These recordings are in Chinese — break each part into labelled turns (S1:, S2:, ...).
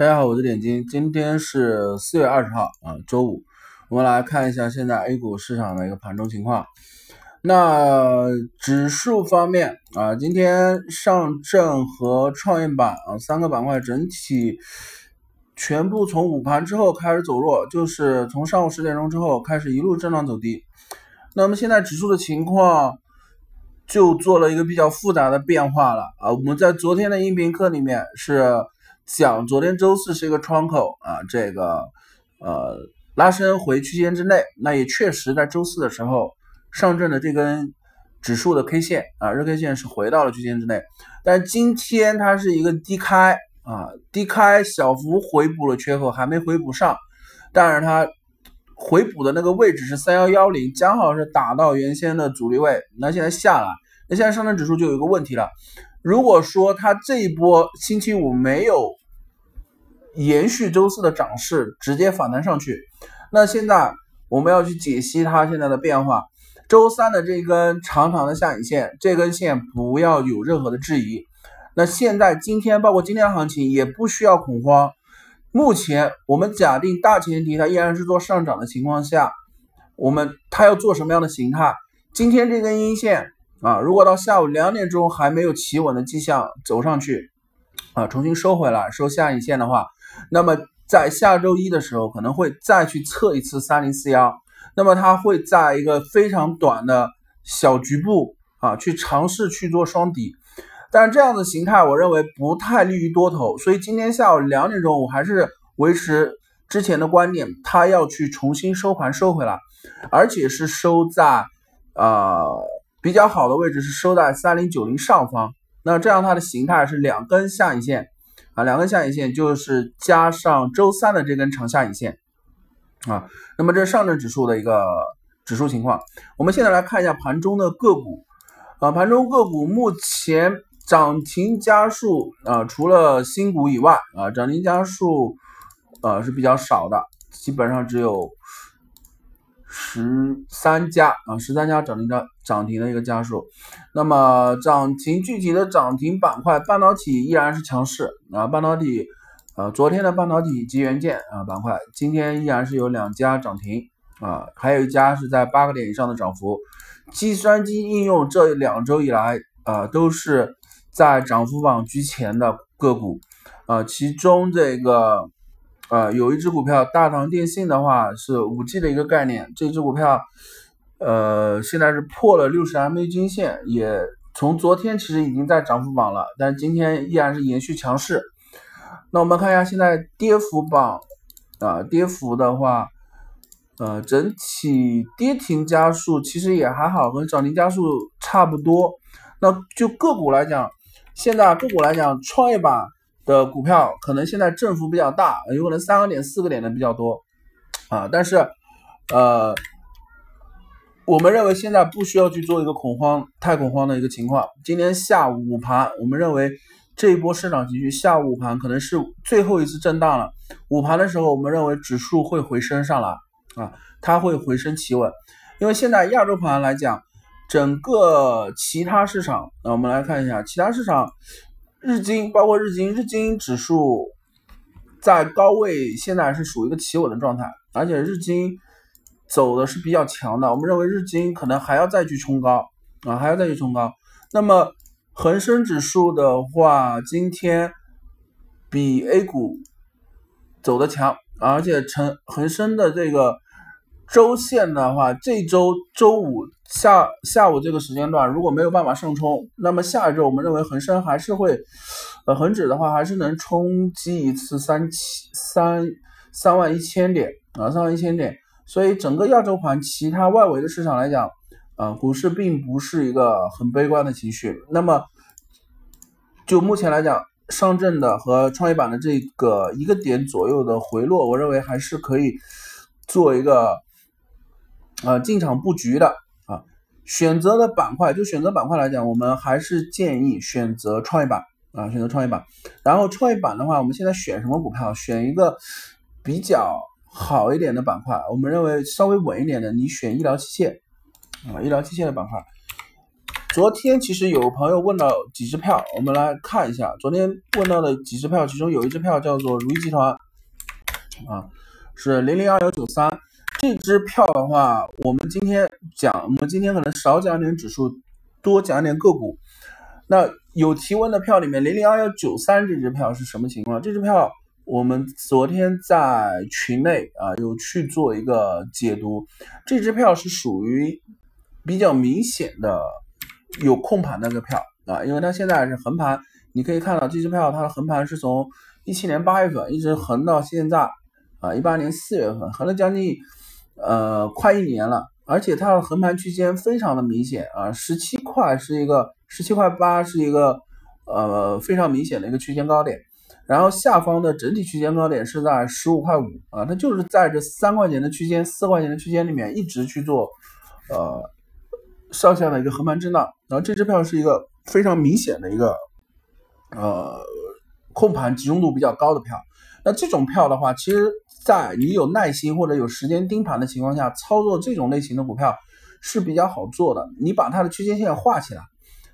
S1: 大家好，我是点金，今天是四月二十号啊，周五，我们来看一下现在 A 股市场的一个盘中情况。那指数方面啊，今天上证和创业板啊三个板块整体全部从午盘之后开始走弱，就是从上午十点钟之后开始一路震荡走低。那么现在指数的情况就做了一个比较复杂的变化了啊，我们在昨天的音频课里面是。讲昨天周四是一个窗口啊，这个呃拉伸回区间之内，那也确实在周四的时候，上证的这根指数的 K 线啊日 K 线是回到了区间之内，但今天它是一个低开啊低开小幅回补了缺口，还没回补上，但是它回补的那个位置是三幺幺零，刚好是打到原先的阻力位，那现在下来，那现在上证指数就有一个问题了，如果说它这一波星期五没有延续周四的涨势，直接反弹上去。那现在我们要去解析它现在的变化。周三的这根长长的下影线，这根线不要有任何的质疑。那现在今天包括今天行情也不需要恐慌。目前我们假定大前提它依然是做上涨的情况下，我们它要做什么样的形态？今天这根阴线啊，如果到下午两点钟还没有企稳的迹象走上去啊，重新收回来收下影线的话。那么在下周一的时候，可能会再去测一次三零四幺，那么它会在一个非常短的小局部啊，去尝试去做双底，但这样的形态，我认为不太利于多头，所以今天下午两点钟，我还是维持之前的观点，它要去重新收盘收回来，而且是收在呃比较好的位置，是收在三零九零上方，那这样它的形态是两根下影线。两根下影线就是加上周三的这根长下影线啊，那么这上证指数的一个指数情况。我们现在来看一下盘中的个股啊，盘中个股目前涨停家数啊，除了新股以外啊，涨停家数呃是比较少的，基本上只有。十三家啊，十三家涨停的涨停的一个家数，那么涨停具体的涨停板块，半导体依然是强势啊，半导体，呃，昨天的半导体及元件啊板块，今天依然是有两家涨停啊，还有一家是在八个点以上的涨幅，计算机应用这两周以来啊都是在涨幅榜居前的个股啊，其中这个。呃，有一只股票，大唐电信的话是五 G 的一个概念，这只股票，呃，现在是破了六十 MA 均线，也从昨天其实已经在涨幅榜了，但今天依然是延续强势。那我们看一下现在跌幅榜，啊，跌幅的话，呃，整体跌停家数其实也还好，和涨停家数差不多。那就个股来讲，现在个股来讲，创业板。的股票可能现在振幅比较大，有可能三个点、四个点的比较多啊。但是，呃，我们认为现在不需要去做一个恐慌、太恐慌的一个情况。今天下午盘，我们认为这一波市场情绪下午盘可能是最后一次震荡了。午盘的时候，我们认为指数会回升上来啊，它会回升企稳。因为现在亚洲盘来讲，整个其他市场，那我们来看一下其他市场。日经包括日经，日经指数在高位，现在是属于一个企稳的状态，而且日经走的是比较强的。我们认为日经可能还要再去冲高啊，还要再去冲高。那么恒生指数的话，今天比 A 股走的强，而且成恒生的这个。周线的话，这周周五下下午这个时间段如果没有办法上冲，那么下一周我们认为恒生还是会，呃，恒指的话还是能冲击一次三七三三万一千点啊，三万一千点。所以整个亚洲盘其他外围的市场来讲，啊，股市并不是一个很悲观的情绪。那么就目前来讲，上证的和创业板的这个一个点左右的回落，我认为还是可以做一个。啊，进场布局的啊，选择的板块就选择板块来讲，我们还是建议选择创业板啊，选择创业板。然后创业板的话，我们现在选什么股票？选一个比较好一点的板块，我们认为稍微稳一点的，你选医疗器械啊，医疗器械的板块。昨天其实有朋友问到几只票，我们来看一下。昨天问到的几只票，其中有一只票叫做如意集团，啊，是零零二幺九三。这支票的话，我们今天讲，我们今天可能少讲点指数，多讲点个股。那有提问的票里面，零零二幺九三这支票是什么情况？这支票我们昨天在群内啊有去做一个解读，这支票是属于比较明显的有控盘的个票啊，因为它现在是横盘，你可以看到这支票它的横盘是从一七年八月份一直横到现在啊，一八年四月份横了将近呃快一年了。而且它的横盘区间非常的明显啊，十七块是一个十七块八是一个呃非常明显的一个区间高点，然后下方的整体区间高点是在十五块五啊，它就是在这三块钱的区间、四块钱的区间里面一直去做呃上下的一个横盘震荡，然后这支票是一个非常明显的一个呃控盘集中度比较高的票，那这种票的话，其实。在你有耐心或者有时间盯盘的情况下，操作这种类型的股票是比较好做的。你把它的区间线画起来，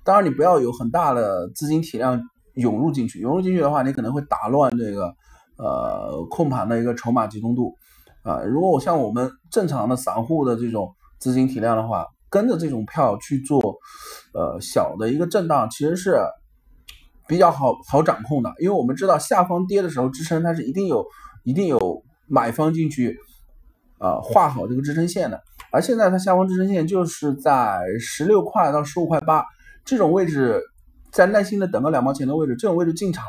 S1: 当然你不要有很大的资金体量涌入进去，涌入进去的话，你可能会打乱这个呃控盘的一个筹码集中度啊。如果我像我们正常的散户的这种资金体量的话，跟着这种票去做呃小的一个震荡，其实是比较好好掌控的，因为我们知道下方跌的时候支撑它是一定有一定有。买方进去，呃，画好这个支撑线的，而现在它下方支撑线就是在十六块到十五块八这种位置，在耐心的等个两毛钱的位置，这种位置进场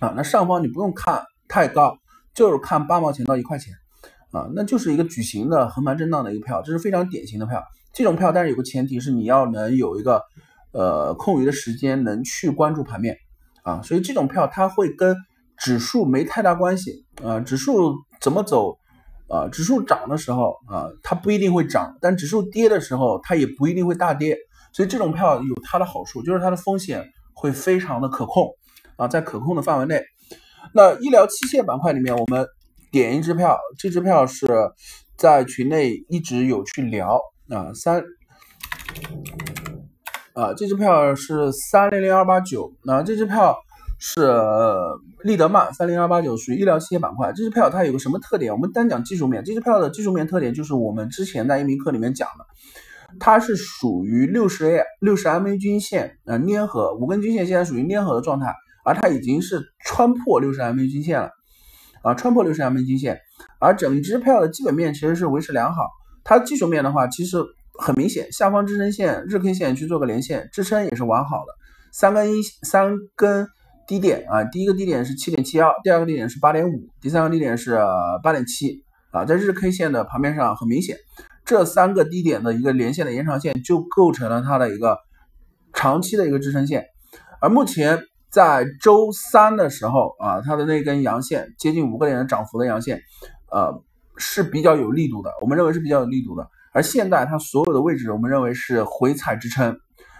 S1: 啊，那上方你不用看太高，就是看八毛钱到一块钱啊，那就是一个矩形的横盘震荡的一个票，这是非常典型的票。这种票，但是有个前提是你要能有一个呃空余的时间能去关注盘面啊，所以这种票它会跟指数没太大关系啊，指数。怎么走啊？指数涨的时候啊，它不一定会涨；但指数跌的时候，它也不一定会大跌。所以这种票有它的好处，就是它的风险会非常的可控啊，在可控的范围内。那医疗器械板块里面，我们点一支票，这支票是在群内一直有去聊啊，三啊，这支票是三零零二八九，那这支票。是利德曼三零二八九，属于医疗器械板块。这支票它有个什么特点？我们单讲技术面，这支票的技术面特点就是我们之前在一名课里面讲的，它是属于六十 A 六十 MA 均线呃粘合，五根均线现在属于粘合的状态，而它已经是穿破六十 MA 均线了啊，穿破六十 MA 均线，而整支票的基本面其实是维持良好。它技术面的话，其实很明显，下方支撑线日 K 线去做个连线，支撑也是完好的，三根一三根。低点啊，第一个低点是七点七幺，第二个低点是八点五，第三个低点是八点七啊，在日 K 线的盘面上很明显，这三个低点的一个连线的延长线就构成了它的一个长期的一个支撑线，而目前在周三的时候啊，它的那根阳线接近五个点的涨幅的阳线，呃是比较有力度的，我们认为是比较有力度的，而现在它所有的位置我们认为是回踩支撑。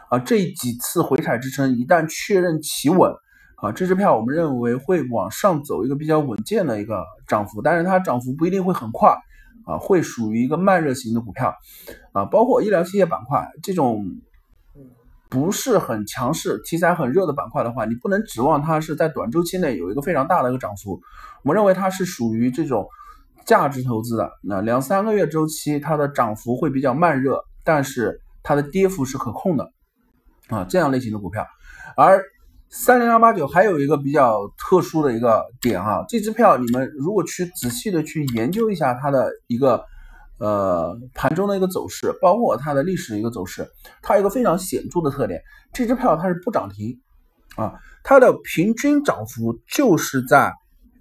S1: 啊，这几次回踩支撑一旦确认企稳。啊，这支票我们认为会往上走一个比较稳健的一个涨幅，但是它涨幅不一定会很快，啊，会属于一个慢热型的股票，啊，包括医疗器械板块这种不是很强势、题材很热的板块的话，你不能指望它是在短周期内有一个非常大的一个涨幅。我们认为它是属于这种价值投资的，那两三个月周期它的涨幅会比较慢热，但是它的跌幅是可控的，啊，这样类型的股票，而。三零二八九还有一个比较特殊的一个点哈，这支票你们如果去仔细的去研究一下它的一个呃盘中的一个走势，包括它的历史一个走势，它有一个非常显著的特点，这支票它是不涨停啊，它的平均涨幅就是在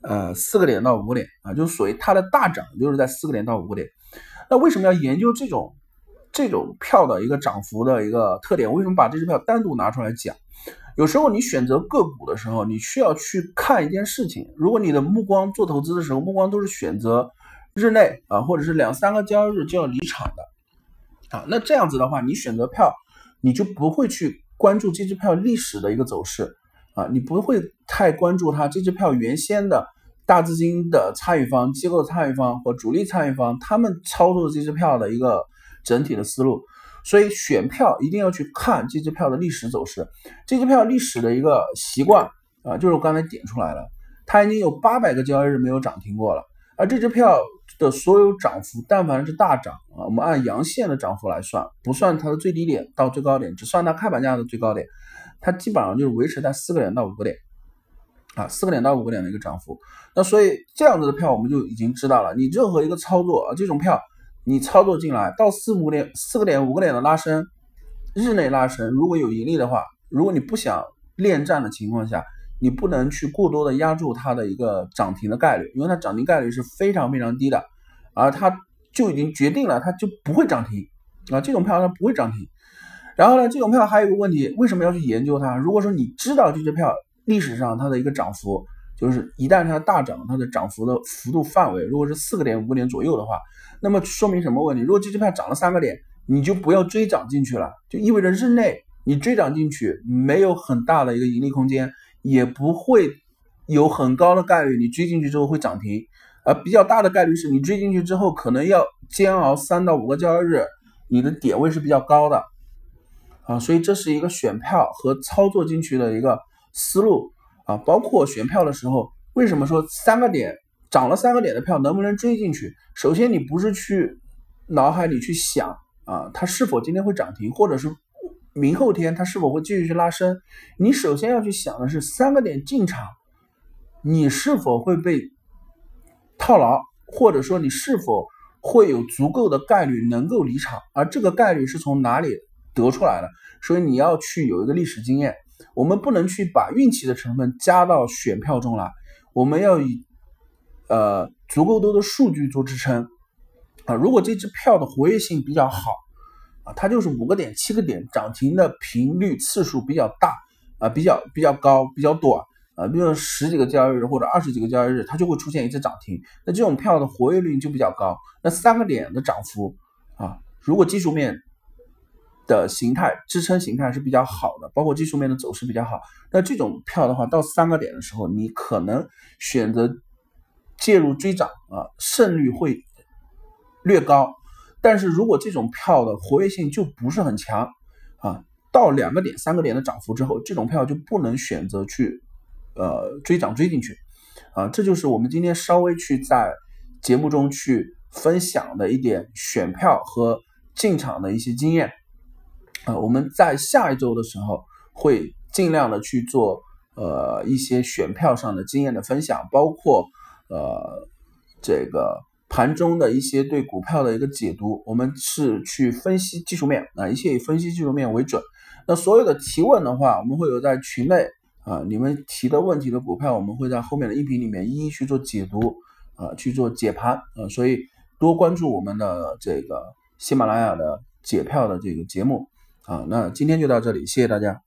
S1: 呃四个点到五个点啊，就所谓它的大涨就是在四个点到五个点。那为什么要研究这种这种票的一个涨幅的一个特点？为什么把这支票单独拿出来讲？有时候你选择个股的时候，你需要去看一件事情。如果你的目光做投资的时候，目光都是选择日内啊，或者是两三个交易日就要离场的啊，那这样子的话，你选择票，你就不会去关注这支票历史的一个走势啊，你不会太关注它这支票原先的大资金的参与方、机构参与方或主力参与方他们操作这支票的一个整体的思路。所以选票一定要去看这支票的历史走势，这支票历史的一个习惯啊，就是我刚才点出来了，它已经有八百个交易日没有涨停过了，而这支票的所有涨幅，但凡是大涨啊，我们按阳线的涨幅来算，不算它的最低点到最高点，只算它开盘价的最高点，它基本上就是维持在四个点到五个点。啊，四个点到五个点的一个涨幅，那所以这样子的票我们就已经知道了，你任何一个操作啊，这种票你操作进来到四五点、四个点、五个点的拉升，日内拉升，如果有盈利的话，如果你不想恋战的情况下，你不能去过多的压住它的一个涨停的概率，因为它涨停概率是非常非常低的，而它就已经决定了它就不会涨停啊，这种票它不会涨停。然后呢，这种票还有一个问题，为什么要去研究它？如果说你知道这支票。历史上它的一个涨幅，就是一旦它大涨，它的涨幅的幅度范围如果是四个点、五个点左右的话，那么说明什么问题？如果这支票涨了三个点，你就不要追涨进去了，就意味着日内你追涨进去没有很大的一个盈利空间，也不会有很高的概率你追进去之后会涨停，而比较大的概率是你追进去之后可能要煎熬三到五个交易日，你的点位是比较高的啊，所以这是一个选票和操作进去的一个。思路啊，包括选票的时候，为什么说三个点涨了三个点的票能不能追进去？首先，你不是去脑海里去想啊，它是否今天会涨停，或者是明后天它是否会继续去拉升？你首先要去想的是三个点进场，你是否会被套牢，或者说你是否会有足够的概率能够离场？而这个概率是从哪里得出来的？所以你要去有一个历史经验。我们不能去把运气的成分加到选票中来，我们要以呃足够多的数据做支撑啊。如果这支票的活跃性比较好啊，它就是五个点、七个点涨停的频率次数比较大啊，比较比较高、比较短啊，比如十几个交易日或者二十几个交易日，它就会出现一次涨停。那这种票的活跃率就比较高。那三个点的涨幅啊，如果技术面。的形态支撑形态是比较好的，包括技术面的走势比较好。那这种票的话，到三个点的时候，你可能选择介入追涨啊，胜率会略高。但是如果这种票的活跃性就不是很强啊，到两个点、三个点的涨幅之后，这种票就不能选择去呃追涨追进去啊。这就是我们今天稍微去在节目中去分享的一点选票和进场的一些经验。啊，我们在下一周的时候会尽量的去做呃一些选票上的经验的分享，包括呃这个盘中的一些对股票的一个解读。我们是去分析技术面啊，一切以分析技术面为准。那所有的提问的话，我们会有在群内啊，你们提的问题的股票，我们会在后面的音频里面一一去做解读啊，去做解盘啊。所以多关注我们的这个喜马拉雅的解票的这个节目。啊，那今天就到这里，谢谢大家。